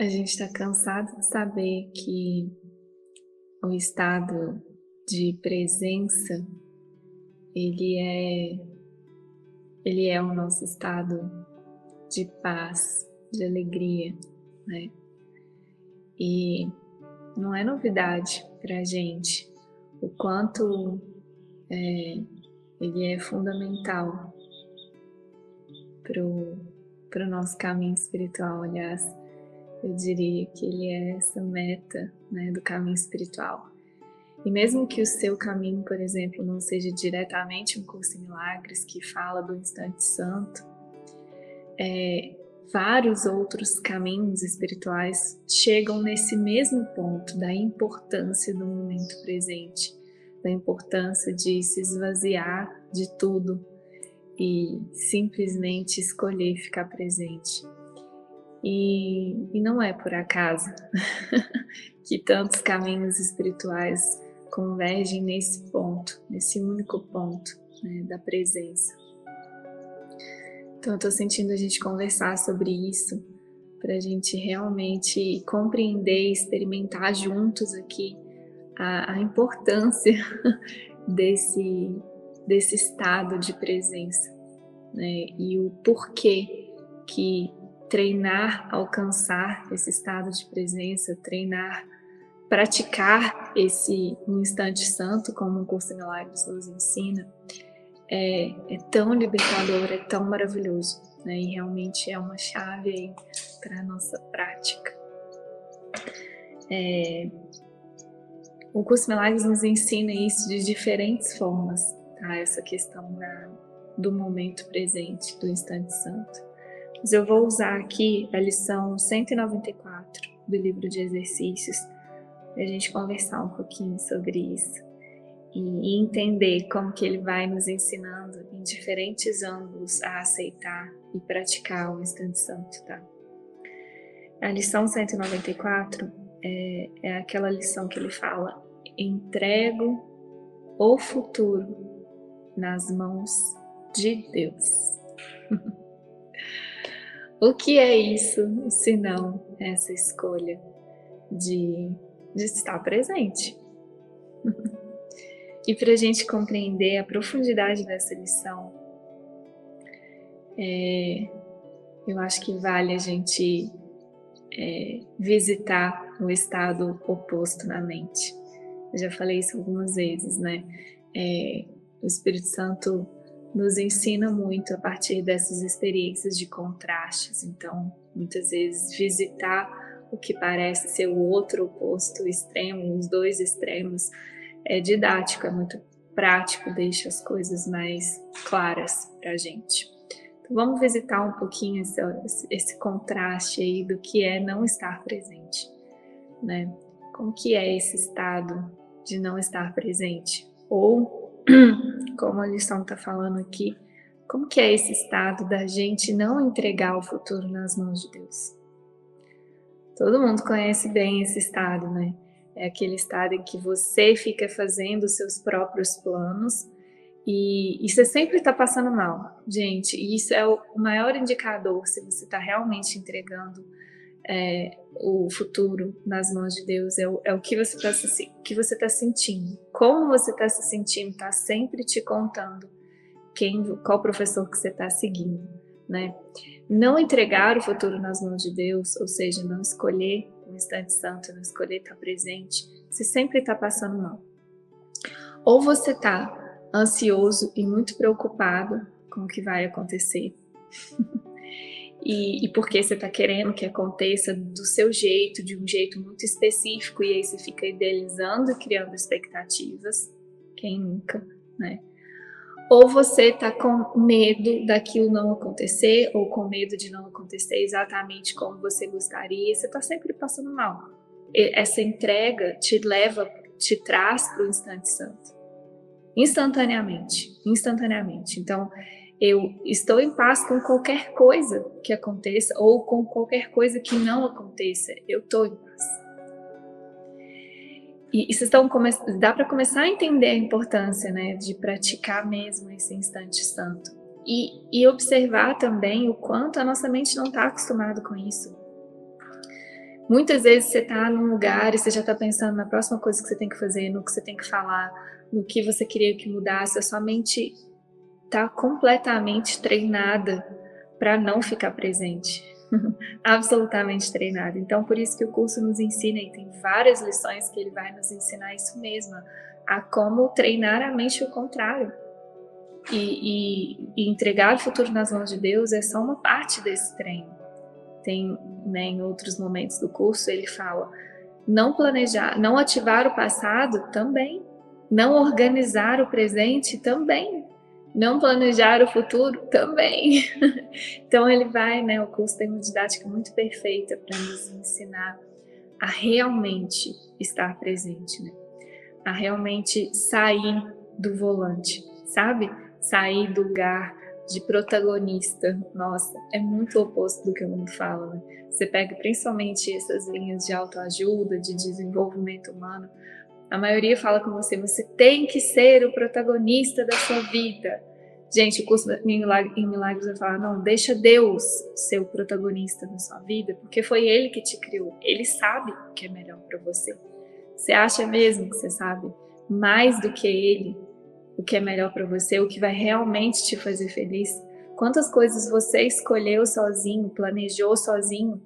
A gente está cansado de saber que o estado de presença ele é ele é o nosso estado de paz, de alegria, né? E não é novidade para gente o quanto é, ele é fundamental para o nosso caminho espiritual. Aliás, eu diria que ele é essa meta né, do caminho espiritual. E mesmo que o seu caminho, por exemplo, não seja diretamente um curso em milagres que fala do instante santo, é, vários outros caminhos espirituais chegam nesse mesmo ponto da importância do momento presente, da importância de se esvaziar de tudo e simplesmente escolher ficar presente. E, e não é por acaso que tantos caminhos espirituais convergem nesse ponto, nesse único ponto né, da presença. Então, eu estou sentindo a gente conversar sobre isso, para a gente realmente compreender e experimentar juntos aqui a, a importância desse, desse estado de presença né, e o porquê que treinar, alcançar esse estado de presença, treinar praticar esse um instante santo, como o curso de milagres nos ensina, é, é, tão libertador, é tão maravilhoso, né? E realmente é uma chave para a nossa prática. É, o curso de milagres nos ensina isso de diferentes formas, tá? Essa questão da, do momento presente, do instante santo. Mas eu vou usar aqui a lição 194 do livro de exercícios para a gente conversar um pouquinho sobre isso e entender como que ele vai nos ensinando em diferentes ângulos a aceitar e praticar o instante santo, tá? A lição 194 é, é aquela lição que ele fala: entrego o futuro nas mãos de Deus. o que é isso, se não essa escolha de de estar presente. e para a gente compreender a profundidade dessa lição, é, eu acho que vale a gente é, visitar o estado oposto na mente. Eu já falei isso algumas vezes, né? É, o Espírito Santo nos ensina muito a partir dessas experiências de contrastes. Então, muitas vezes, visitar o que parece ser o outro oposto extremo, os dois extremos, é didático, é muito prático, deixa as coisas mais claras para a gente. Então, vamos visitar um pouquinho esse, esse contraste aí do que é não estar presente, né? Como que é esse estado de não estar presente? Ou, como a lição está falando aqui, como que é esse estado da gente não entregar o futuro nas mãos de Deus? Todo mundo conhece bem esse estado, né? É aquele estado em que você fica fazendo os seus próprios planos e, e você sempre está passando mal, gente. E isso é o maior indicador se você está realmente entregando é, o futuro nas mãos de Deus. É o, é o que você está tá sentindo. Como você está se sentindo está sempre te contando quem, qual professor que você está seguindo, né? não entregar o futuro nas mãos de Deus, ou seja, não escolher o instante santo, não escolher estar presente, você sempre está passando mal. Ou você está ansioso e muito preocupado com o que vai acontecer. e, e porque você está querendo que aconteça do seu jeito, de um jeito muito específico, e aí você fica idealizando e criando expectativas. Quem nunca, né? ou você está com medo daquilo não acontecer, ou com medo de não acontecer exatamente como você gostaria, você está sempre passando mal. Essa entrega te leva, te traz para o instante santo. Instantaneamente, instantaneamente. Então, eu estou em paz com qualquer coisa que aconteça, ou com qualquer coisa que não aconteça, eu estou em paz. E, e vocês estão dá para começar a entender a importância, né, de praticar mesmo esse instante santo e, e observar também o quanto a nossa mente não está acostumada com isso. Muitas vezes você está num lugar e você já está pensando na próxima coisa que você tem que fazer, no que você tem que falar, no que você queria que mudasse. A sua mente está completamente treinada para não ficar presente. Absolutamente treinada. Então, por isso que o curso nos ensina, e tem várias lições que ele vai nos ensinar isso mesmo, a como treinar a mente o contrário. E, e, e, entregar o futuro nas mãos de Deus é só uma parte desse treino. Tem, né, em outros momentos do curso, ele fala: não planejar, não ativar o passado também, não organizar o presente também, não planejar o futuro também. então ele vai, né? O curso tem uma didática muito perfeita para nos ensinar a realmente estar presente, né? A realmente sair do volante, sabe? Sair do lugar de protagonista. Nossa, é muito oposto do que o mundo fala, né? Você pega principalmente essas linhas de autoajuda, de desenvolvimento humano, a maioria fala com você, você tem que ser o protagonista da sua vida. Gente, o curso em Milagres vai falar, não, deixa Deus ser o protagonista da sua vida, porque foi Ele que te criou. Ele sabe o que é melhor para você. Você acha mesmo que você sabe mais do que Ele o que é melhor para você, o que vai realmente te fazer feliz? Quantas coisas você escolheu sozinho, planejou sozinho,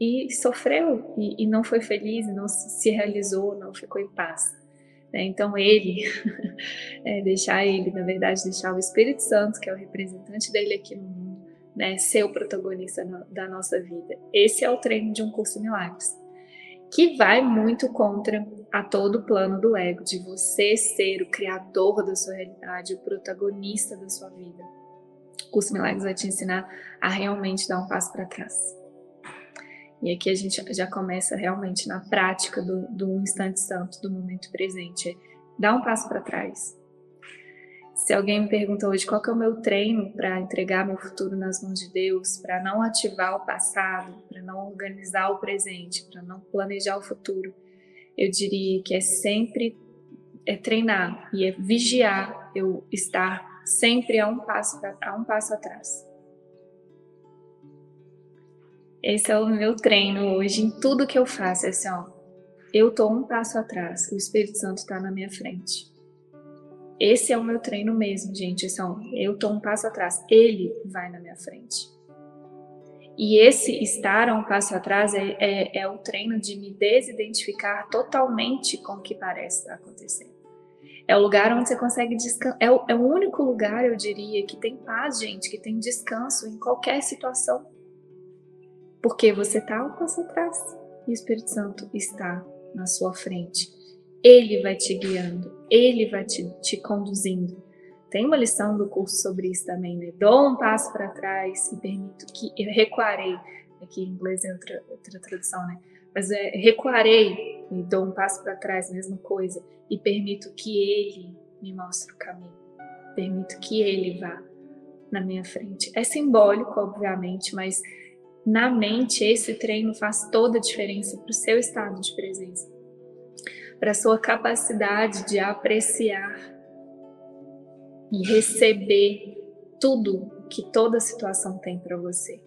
e sofreu e, e não foi feliz, não se realizou, não ficou em paz. Né? Então ele, é, deixar ele, na verdade, deixar o Espírito Santo, que é o representante dele aqui no mundo, né, ser o protagonista no, da nossa vida. Esse é o treino de um curso de milagres, que vai muito contra a todo o plano do ego, de você ser o criador da sua realidade, o protagonista da sua vida. O curso milagres vai te ensinar a realmente dar um passo para trás e aqui a gente já começa realmente na prática do, do instante santo, do momento presente. É dar um passo para trás. Se alguém me pergunta hoje qual é o meu treino para entregar meu futuro nas mãos de Deus, para não ativar o passado, para não organizar o presente, para não planejar o futuro, eu diria que é sempre é treinar e é vigiar eu estar sempre a um passo a um passo atrás. Esse é o meu treino hoje em tudo que eu faço. É assim, ó, eu tô um passo atrás, o Espírito Santo está na minha frente. Esse é o meu treino mesmo, gente. Assim, ó, eu tô um passo atrás, ele vai na minha frente. E esse estar um passo atrás é, é, é o treino de me desidentificar totalmente com o que parece estar acontecendo. É o lugar onde você consegue descansar. É, é o único lugar, eu diria, que tem paz, gente, que tem descanso em qualquer situação. Porque você está um passo atrás e o Espírito Santo está na sua frente. Ele vai te guiando, ele vai te, te conduzindo. Tem uma lição do curso sobre isso também, né? Dou um passo para trás e permito que eu recuarei. Aqui em inglês é outra, outra tradução, né? Mas é recuarei e dou um passo para trás, mesma coisa, e permito que ele me mostre o caminho. Permito que ele vá na minha frente. É simbólico, obviamente, mas na mente, esse treino faz toda a diferença para o seu estado de presença, para a sua capacidade de apreciar e receber tudo que toda situação tem para você.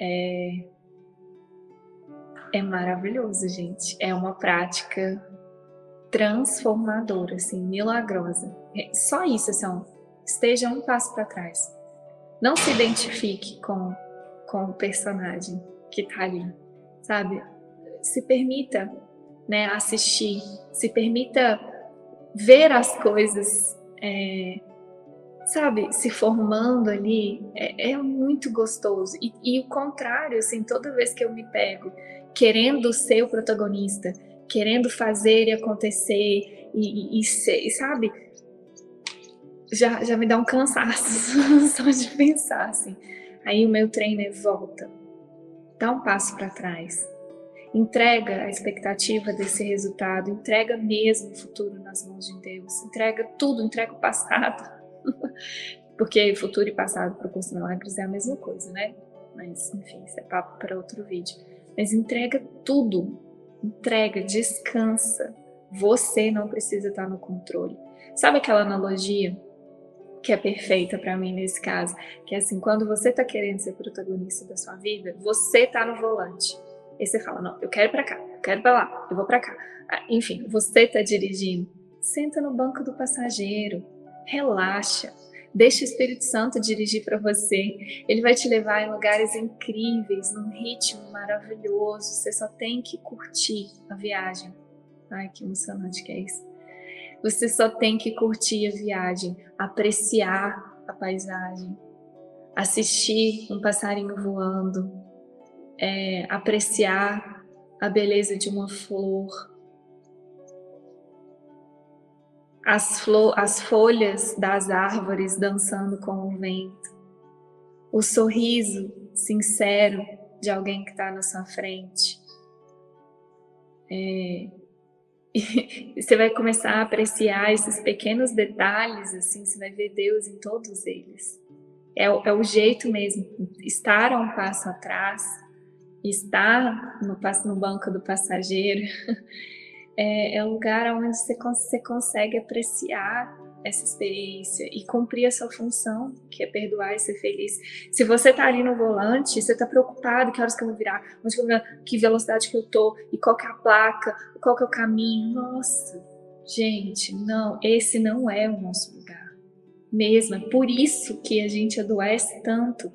É, é maravilhoso, gente. É uma prática transformadora, assim, milagrosa. É só isso, assim, esteja um passo para trás. Não se identifique com com o personagem que tá ali, sabe? Se permita, né, assistir, se permita ver as coisas, é, sabe, se formando ali, é, é muito gostoso. E, e, o contrário, assim, toda vez que eu me pego querendo ser o protagonista, querendo fazer e acontecer, e, e, e ser, sabe, já, já me dá um cansaço só de pensar, assim. Aí o meu treino é volta, dá um passo para trás, entrega a expectativa desse resultado, entrega mesmo o futuro nas mãos de Deus, entrega tudo, entrega o passado. Porque futuro e passado para o curso milagres é a mesma coisa, né? Mas enfim, isso é papo para outro vídeo. Mas entrega tudo, entrega, descansa. Você não precisa estar no controle. Sabe aquela analogia que é perfeita para mim nesse caso, que é assim, quando você está querendo ser protagonista da sua vida, você está no volante. Aí você fala, não, eu quero para cá, eu quero para lá, eu vou para cá. Ah, enfim, você está dirigindo, senta no banco do passageiro, relaxa, deixa o Espírito Santo dirigir para você. Ele vai te levar em lugares incríveis, num ritmo maravilhoso. Você só tem que curtir a viagem. Ai, que emocionante que é isso. Você só tem que curtir a viagem, apreciar a paisagem, assistir um passarinho voando, é, apreciar a beleza de uma flor, as, flor, as folhas das árvores dançando com o vento, o sorriso sincero de alguém que está na sua frente. É, e você vai começar a apreciar esses pequenos detalhes, assim, você vai ver Deus em todos eles. É, é o jeito mesmo, estar a um passo atrás, estar no, no banco do passageiro, é, é um lugar onde você, você consegue apreciar essa experiência e cumprir a sua função, que é perdoar e ser feliz. Se você está ali no volante, você está preocupado, que horas que eu vou virar, onde que, virar, que velocidade que eu tô, e qual que é a placa, qual que é o caminho. Nossa, gente, não, esse não é o nosso lugar. Mesmo, é por isso que a gente adoece tanto.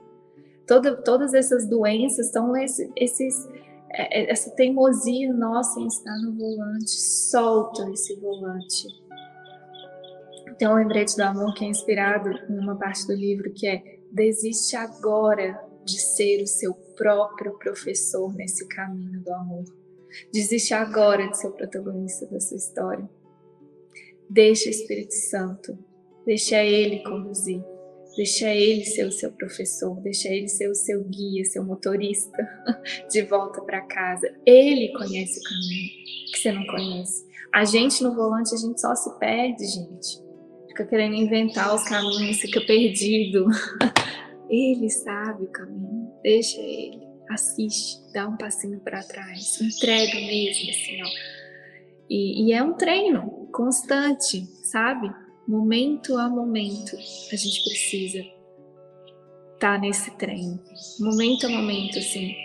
Toda, todas essas doenças estão esses é, é, essa teimosia nossa em estar no volante, solta esse volante. Tem um lembrete do amor que é inspirado em uma parte do livro que é desiste agora de ser o seu próprio professor nesse caminho do amor. Desiste agora de ser o protagonista da sua história. Deixa o Espírito Santo, deixa ele conduzir. Deixa ele ser o seu professor, deixa ele ser o seu guia, seu motorista de volta para casa. Ele conhece o caminho que você não conhece. A gente no volante, a gente só se perde, gente. Fica querendo inventar os caminhos, fica perdido. Ele sabe o caminho, deixa ele, assiste, dá um passinho para trás, entrega mesmo, assim, ó. E, e é um treino constante, sabe? momento a momento, a gente precisa estar tá nesse treino. Momento a momento, assim.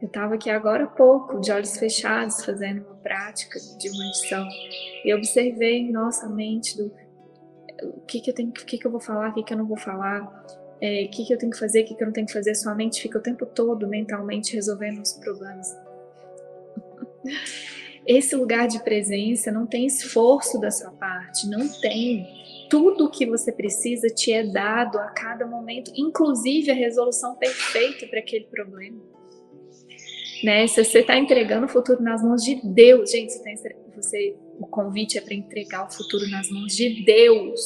Eu estava aqui agora há pouco, de olhos fechados, fazendo uma prática de uma lição, e observei nossa mente do o que, que eu tenho, o que, que eu vou falar, o que, que eu não vou falar, é, o que, que eu tenho que fazer, o que, que eu não tenho que fazer. Sua mente fica o tempo todo mentalmente resolvendo os problemas. Esse lugar de presença não tem esforço da sua parte, não tem. Tudo o que você precisa te é dado a cada momento, inclusive a resolução perfeita para aquele problema. Né? Se você está entregando o futuro nas mãos de Deus, gente, você, tá, o convite é para entregar o futuro nas mãos de Deus.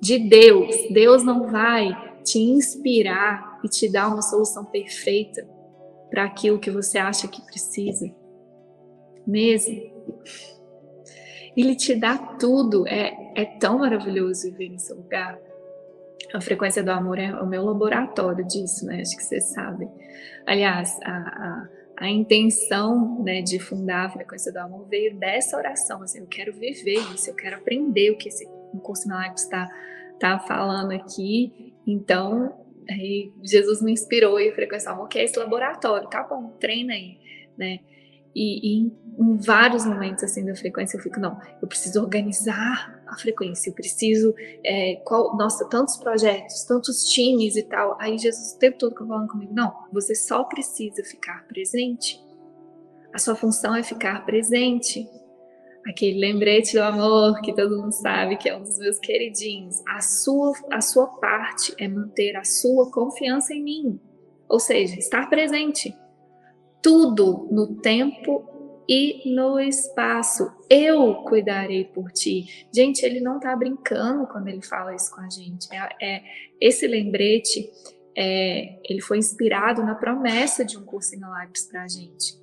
De Deus. Deus não vai te inspirar e te dar uma solução perfeita para aquilo que você acha que precisa mesmo. Ele te dá tudo, é, é tão maravilhoso viver nesse lugar. A frequência do amor é o meu laboratório disso, né? Acho que vocês sabem. Aliás, a, a, a intenção né, de fundar a frequência do amor veio dessa oração. Assim, eu quero viver isso, eu quero aprender o que esse curso Milagres está tá falando aqui. Então, Jesus me inspirou e a frequência do amor, que é esse laboratório. Tá bom, treina aí, né? E, e em, vários momentos assim da frequência eu fico, não, eu preciso organizar a frequência, eu preciso, é, qual, nossa, tantos projetos, tantos times e tal. Aí Jesus o tempo todo falando comigo, não, você só precisa ficar presente. A sua função é ficar presente. Aquele lembrete do amor que todo mundo sabe que é um dos meus queridinhos. A sua, a sua parte é manter a sua confiança em mim. Ou seja, estar presente tudo no tempo e no espaço. Eu cuidarei por ti. Gente, ele não está brincando quando ele fala isso com a gente. É, é esse lembrete, é, ele foi inspirado na promessa de um curso em milagres para a gente.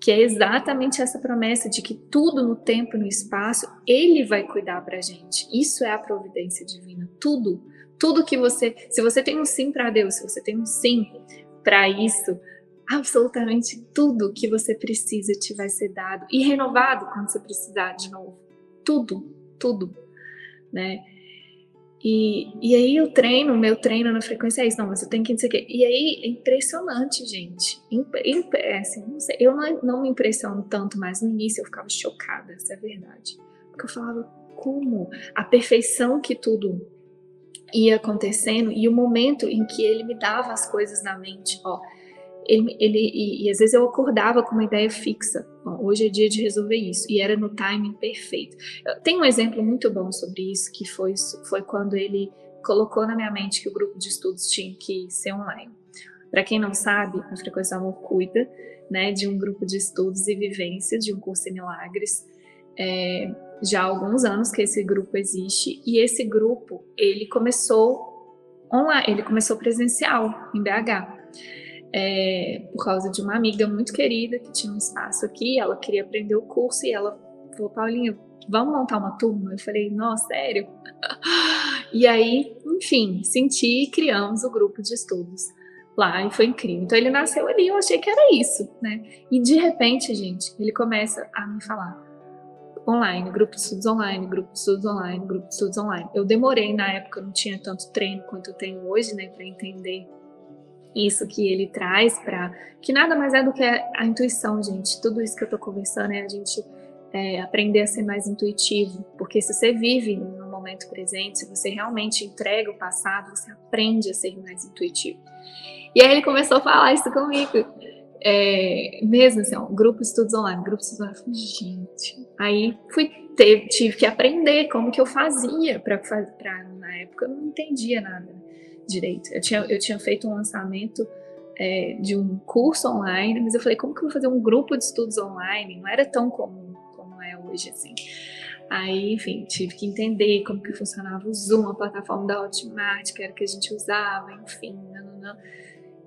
Que é exatamente essa promessa de que tudo no tempo e no espaço, ele vai cuidar para a gente. Isso é a providência divina. Tudo, tudo que você. Se você tem um sim para Deus, se você tem um sim para isso, absolutamente tudo que você precisa te vai ser dado e renovado quando você precisar de novo. Tudo, tudo, né? E, e aí o treino, meu treino na frequência é isso, não, você tem que não sei o quê. E aí é impressionante, gente. É assim, não sei, eu não, não me impressiono tanto, mas no início eu ficava chocada, essa é a verdade. Porque eu falava, como? A perfeição que tudo ia acontecendo e o momento em que ele me dava as coisas na mente, ó, ele, ele e, e, às vezes eu acordava com uma ideia fixa. Bom, hoje é dia de resolver isso e era no timing perfeito. Tem um exemplo muito bom sobre isso que foi foi quando ele colocou na minha mente que o grupo de estudos tinha que ser online. Para quem não sabe, a Frequência Amor cuida né, de um grupo de estudos e vivências de um curso em milagres. É, já há alguns anos que esse grupo existe e esse grupo ele começou online, ele começou presencial em BH é, por causa de uma amiga muito querida que tinha um espaço aqui, ela queria aprender o curso e ela falou, Paulinha, vamos montar uma turma? Eu falei, nossa, sério? e aí, enfim, senti e criamos o grupo de estudos lá e foi incrível. Então ele nasceu ali, eu achei que era isso, né? E de repente, gente, ele começa a me falar online, grupo de estudos online, grupo de estudos online, grupo de estudos online. Eu demorei na época, não tinha tanto treino quanto eu tenho hoje, né, para entender isso que ele traz para que nada mais é do que a intuição, gente. Tudo isso que eu estou conversando é a gente é, aprender a ser mais intuitivo, porque se você vive no momento presente, se você realmente entrega o passado, você aprende a ser mais intuitivo. E aí ele começou a falar isso comigo. É, mesmo assim, ó, grupo estudos online, grupo estudos online, gente. Aí fui tive que aprender como que eu fazia para na época eu não entendia nada direito. Eu tinha, eu tinha feito um lançamento é, de um curso online, mas eu falei, como que eu vou fazer um grupo de estudos online? Não era tão comum como é hoje, assim. Aí, enfim, tive que entender como que funcionava o Zoom, a plataforma da Hotmart, que era que a gente usava, enfim, não.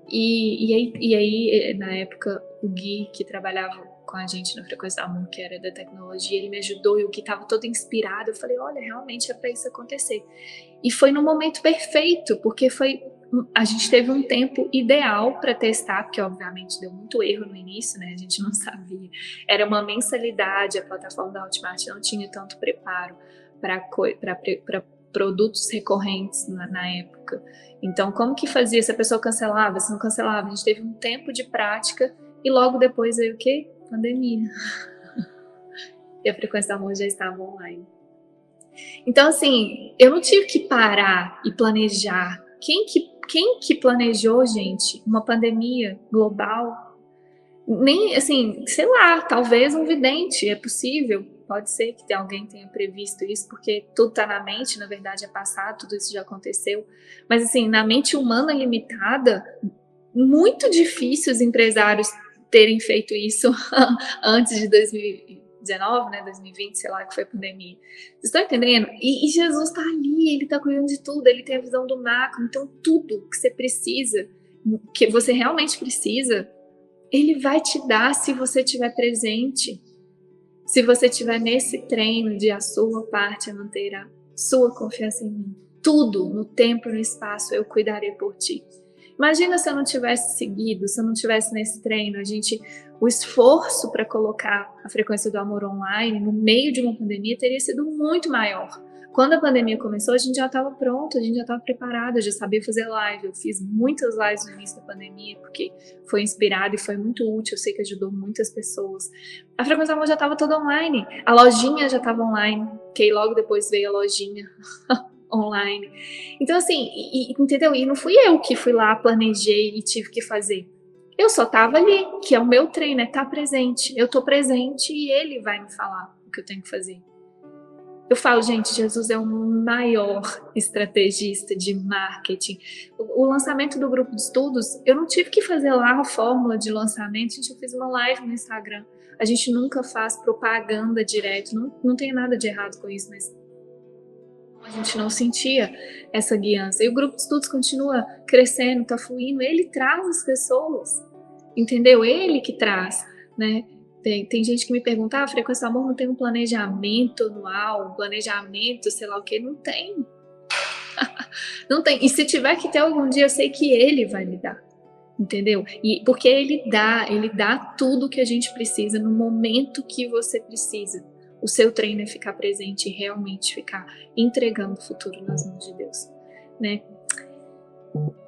E, e, aí, e aí, na época, o Gui, que trabalhava com a gente na Frequência da Amor, que era da tecnologia, ele me ajudou e o Gui estava todo inspirado. Eu falei, olha, realmente é para isso acontecer. E foi no momento perfeito, porque foi a gente teve um tempo ideal para testar, porque obviamente deu muito erro no início, né? A gente não sabia. Era uma mensalidade, a plataforma da Hotmart não tinha tanto preparo para produtos recorrentes na, na, época. Então, como que fazia? Se a pessoa cancelava, se não cancelava, a gente teve um tempo de prática e logo depois veio o quê? Pandemia. e a frequência do amor já estava online. Então, assim, eu não tive que parar e planejar. Quem que, quem que planejou, gente, uma pandemia global? Nem, assim, sei lá, talvez um vidente, é possível. Pode ser que alguém tenha previsto isso, porque tudo está na mente, na verdade é passado, tudo isso já aconteceu. Mas, assim, na mente humana limitada, muito difícil os empresários terem feito isso antes de 2019, né, 2020, sei lá, que foi a pandemia. Vocês estão entendendo? E, e Jesus está ali, ele está cuidando de tudo, ele tem a visão do macro, então tudo que você precisa, que você realmente precisa, ele vai te dar se você estiver presente. Se você estiver nesse treino de a sua parte é manter a sua confiança em mim. Tudo, no tempo e no espaço, eu cuidarei por ti. Imagina se eu não tivesse seguido, se eu não tivesse nesse treino, a gente, o esforço para colocar a frequência do amor online no meio de uma pandemia teria sido muito maior. Quando a pandemia começou, a gente já estava pronto, a gente já estava preparado, já sabia fazer live. Eu fiz muitas lives no início da pandemia, porque foi inspirado e foi muito útil. Eu sei que ajudou muitas pessoas. A Frequência do Amor já estava toda online, a lojinha já estava online, que logo depois veio a lojinha. online. Então, assim, e, entendeu? E não fui eu que fui lá, planejei e tive que fazer. Eu só tava ali, que é o meu treino, é estar tá presente. Eu tô presente e ele vai me falar o que eu tenho que fazer. Eu falo, gente, Jesus é o maior estrategista de marketing. O, lançamento do grupo de estudos, eu não tive que fazer lá a fórmula de lançamento, gente, eu fiz uma live no Instagram. A gente nunca faz propaganda direto, não, não tem nada de errado com isso, mas a gente não sentia essa guiança. E o grupo de estudos continua crescendo, está fluindo, ele traz as pessoas, entendeu? Ele que traz, né? Tem, tem gente que me pergunta, ah, Frequência Amor não tem um planejamento anual, um planejamento, sei lá o que, não tem. não tem. E se tiver que ter algum dia, eu sei que ele vai me dar. Entendeu? E porque ele dá, ele dá tudo que a gente precisa no momento que você precisa O seu treino é ficar presente e realmente ficar entregando o futuro nas mãos de Deus, né?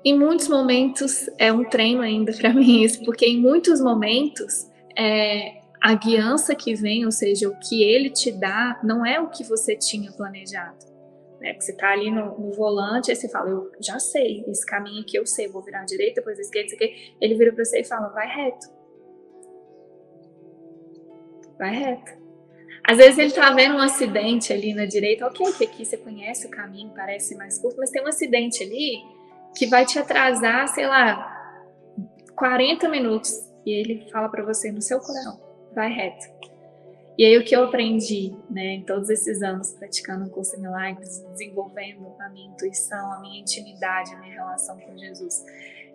Em muitos momentos é um treino ainda para mim isso, porque em muitos momentos é, a guiança que vem, ou seja, o que ele te dá, não é o que você tinha planejado. Né? Porque você está ali no, no, volante, aí você fala, eu já sei, esse caminho aqui eu sei, vou virar à direita, depois à esquerda, aqui. Ele vira para você e fala, vai reto. Vai reto. Às vezes ele está vendo um acidente ali na direita, ok, que aqui você conhece o caminho, parece mais curto, mas tem um acidente ali que vai te atrasar, sei lá, 40 minutos. E ele fala para você no seu coração, vai reto. E aí o que eu aprendi, né, em todos esses anos praticando o curso de milagres, desenvolvendo a minha intuição, a minha intimidade, a minha relação com Jesus,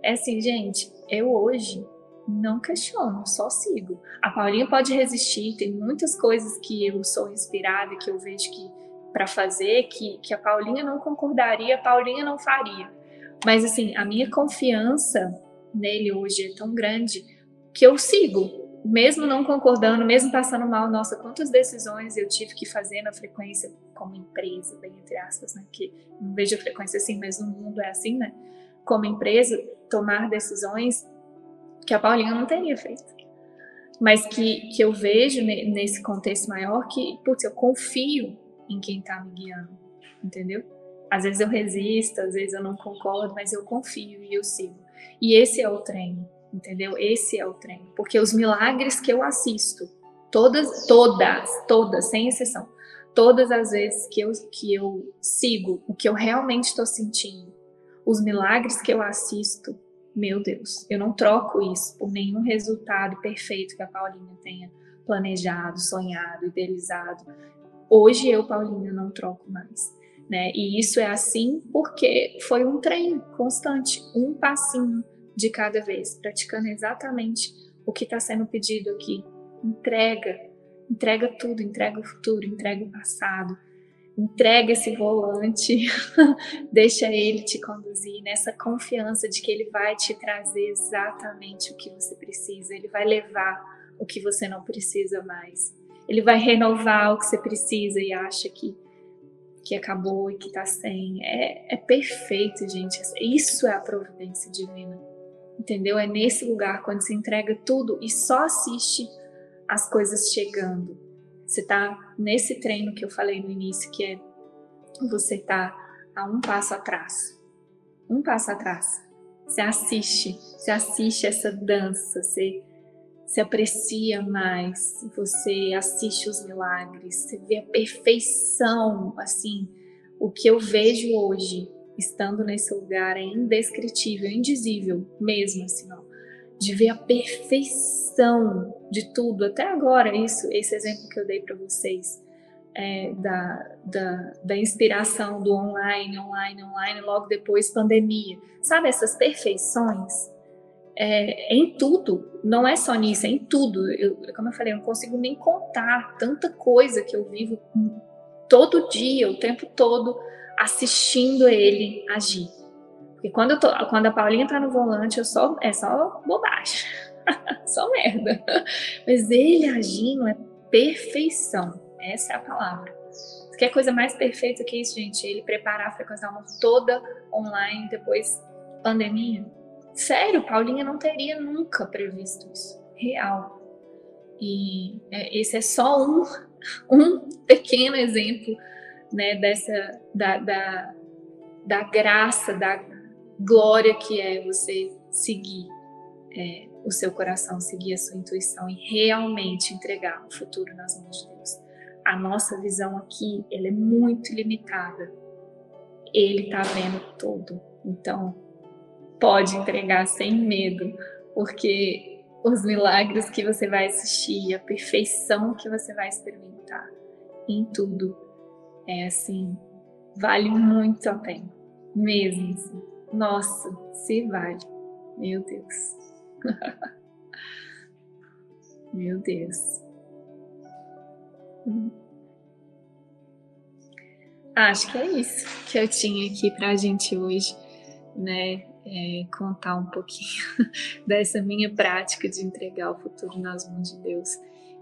é assim, gente, eu hoje não questiono, só sigo. A Paulinha pode resistir, tem muitas coisas que eu sou inspirada, que eu vejo que para fazer, que, que a Paulinha não concordaria, a Paulinha não faria. Mas assim, a minha confiança nele hoje é tão grande que eu sigo, mesmo não concordando, mesmo passando mal. Nossa, quantas decisões eu tive que fazer na frequência como empresa, bem entre aspas, né? Que não vejo a frequência assim, mas no mundo é assim, né? Como empresa, tomar decisões que a Paulinha não teria feito. Mas que, que eu vejo nesse contexto maior que, putz, eu confio em quem está me guiando, entendeu? Às vezes eu resisto, às vezes eu não concordo, mas eu confio e eu sigo. E esse é o treino, entendeu? Esse é o treino. Porque os milagres que eu assisto, todas, todas, todas, sem exceção, todas as vezes que eu, que eu sigo o que eu realmente estou sentindo, os milagres que eu assisto, meu Deus, eu não troco isso por nenhum resultado perfeito que a Paulinha tenha planejado, sonhado, idealizado. Hoje eu, Paulinha, não troco mais né? E isso é assim porque foi um treino constante, um passinho de cada vez, praticando exatamente o que está sendo pedido aqui. Entrega, entrega tudo, entrega o futuro, entrega o passado, entrega esse volante, deixa ele te conduzir nessa confiança de que ele vai te trazer exatamente o que você precisa, ele vai levar o que você não precisa mais. Ele vai renovar o que você precisa e acha que que acabou e que está sem. É, é perfeito, gente. Isso é a providência divina. Entendeu? É nesse lugar quando você entrega tudo e só assiste as coisas chegando. Você está nesse treino que eu falei no início, que é você está a um passo atrás. Um passo atrás. Você assiste, você assiste essa dança, você se aprecia mais, você assiste os milagres, você vê a perfeição, assim, o que eu vejo hoje, estando nesse lugar, é indescritível, indizível mesmo, assim, ó, de ver a perfeição de tudo, até agora, isso, esse exemplo que eu dei para vocês, é, da, da, da inspiração do online, online, online, logo depois pandemia, sabe essas perfeições? é, em tudo, não é só nisso, é em tudo. Eu, como eu falei, eu não consigo nem contar tanta coisa que eu vivo todo dia, o tempo todo, assistindo ele agir. Porque quando, tô, quando a Paulinha tá no volante, eu só, é só bobagem, só merda. Mas ele agindo é perfeição, essa é a palavra. Quer coisa mais perfeita que isso, gente? Ele preparar a frequência alma toda online, depois pandemia. Sério, Paulinha não teria nunca previsto isso. Real. E é, esse é só um, um pequeno exemplo né, dessa da, da, da graça, da glória que é você seguir é, o seu coração, seguir a sua intuição e realmente entregar o futuro nas mãos de Deus. A nossa visão aqui, ela é muito limitada. Ele está vendo todo. Então, pode entregar sem medo, porque os milagres que você vai assistir, a perfeição que você vai experimentar em tudo, é assim, vale muito a pena, mesmo. Assim. Nossa, se vale, meu Deus. meu Deus. Acho que é isso que eu tinha aqui pra gente hoje, né? é, contar um pouquinho dessa minha prática de entregar o futuro nas mãos de Deus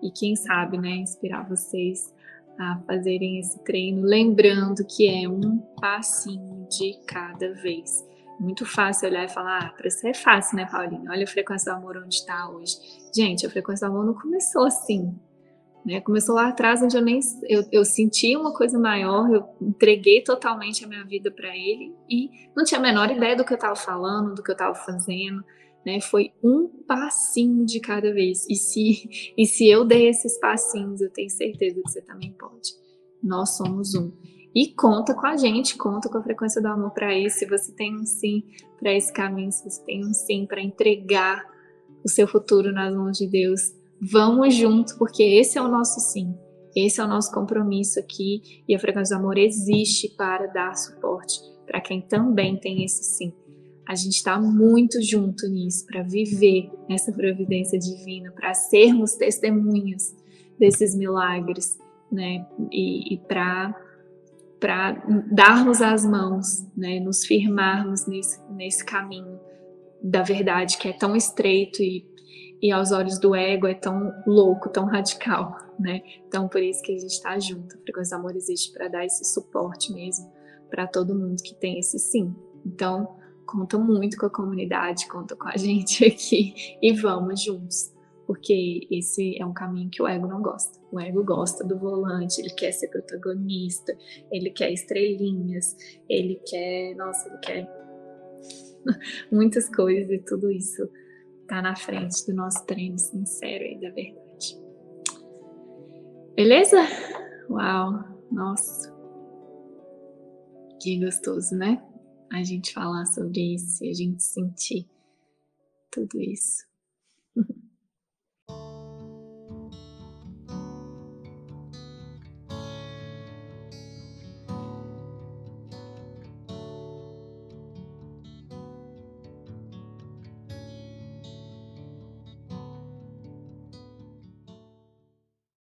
e quem sabe, né, inspirar vocês a fazerem esse treino, lembrando que é um passinho de cada vez. Muito fácil olhar e falar, ah, para você é fácil, né, Paulinho? Olha a frequência do amor onde está hoje. Gente, a frequência do amor não começou assim. Né? Começou lá atrás, onde eu nem eu, eu senti uma coisa maior, eu entreguei totalmente a minha vida para ele e não tinha a menor ideia do que eu estava falando, do que eu estava fazendo. Né? Foi um passinho de cada vez. E se, e se eu dei esses passinhos, eu tenho certeza que você também pode. Nós somos um. E conta com a gente, conta com a frequência do amor para isso. Se você tem um sim para esse caminho, se você tem um sim para entregar o seu futuro nas mãos de Deus, vamos junto, porque esse é o nosso sim. Esse é o nosso compromisso aqui e a frequência do amor existe para dar suporte para quem também tem esse sim. A gente está muito junto nisso para viver essa providência divina, para sermos testemunhas desses milagres, né? E, e para para darmos as mãos, né, nos firmarmos nesse, nesse caminho da verdade que é tão estreito e, e aos olhos do ego é tão louco, tão radical, né? Então por isso que a gente está junto, a frequência amor existe para dar esse suporte mesmo para todo mundo que tem esse sim. Então conta muito com a comunidade, conta com a gente aqui e vamos juntos porque esse é um caminho que o ego não gosta. O ego gosta do volante, ele quer ser protagonista, ele quer estrelinhas, ele quer, nossa, ele quer muitas coisas e tudo isso tá na frente do nosso treino sincero e da verdade. Beleza? Uau, nossa. Que gostoso, né? A gente falar sobre isso e a gente sentir tudo isso.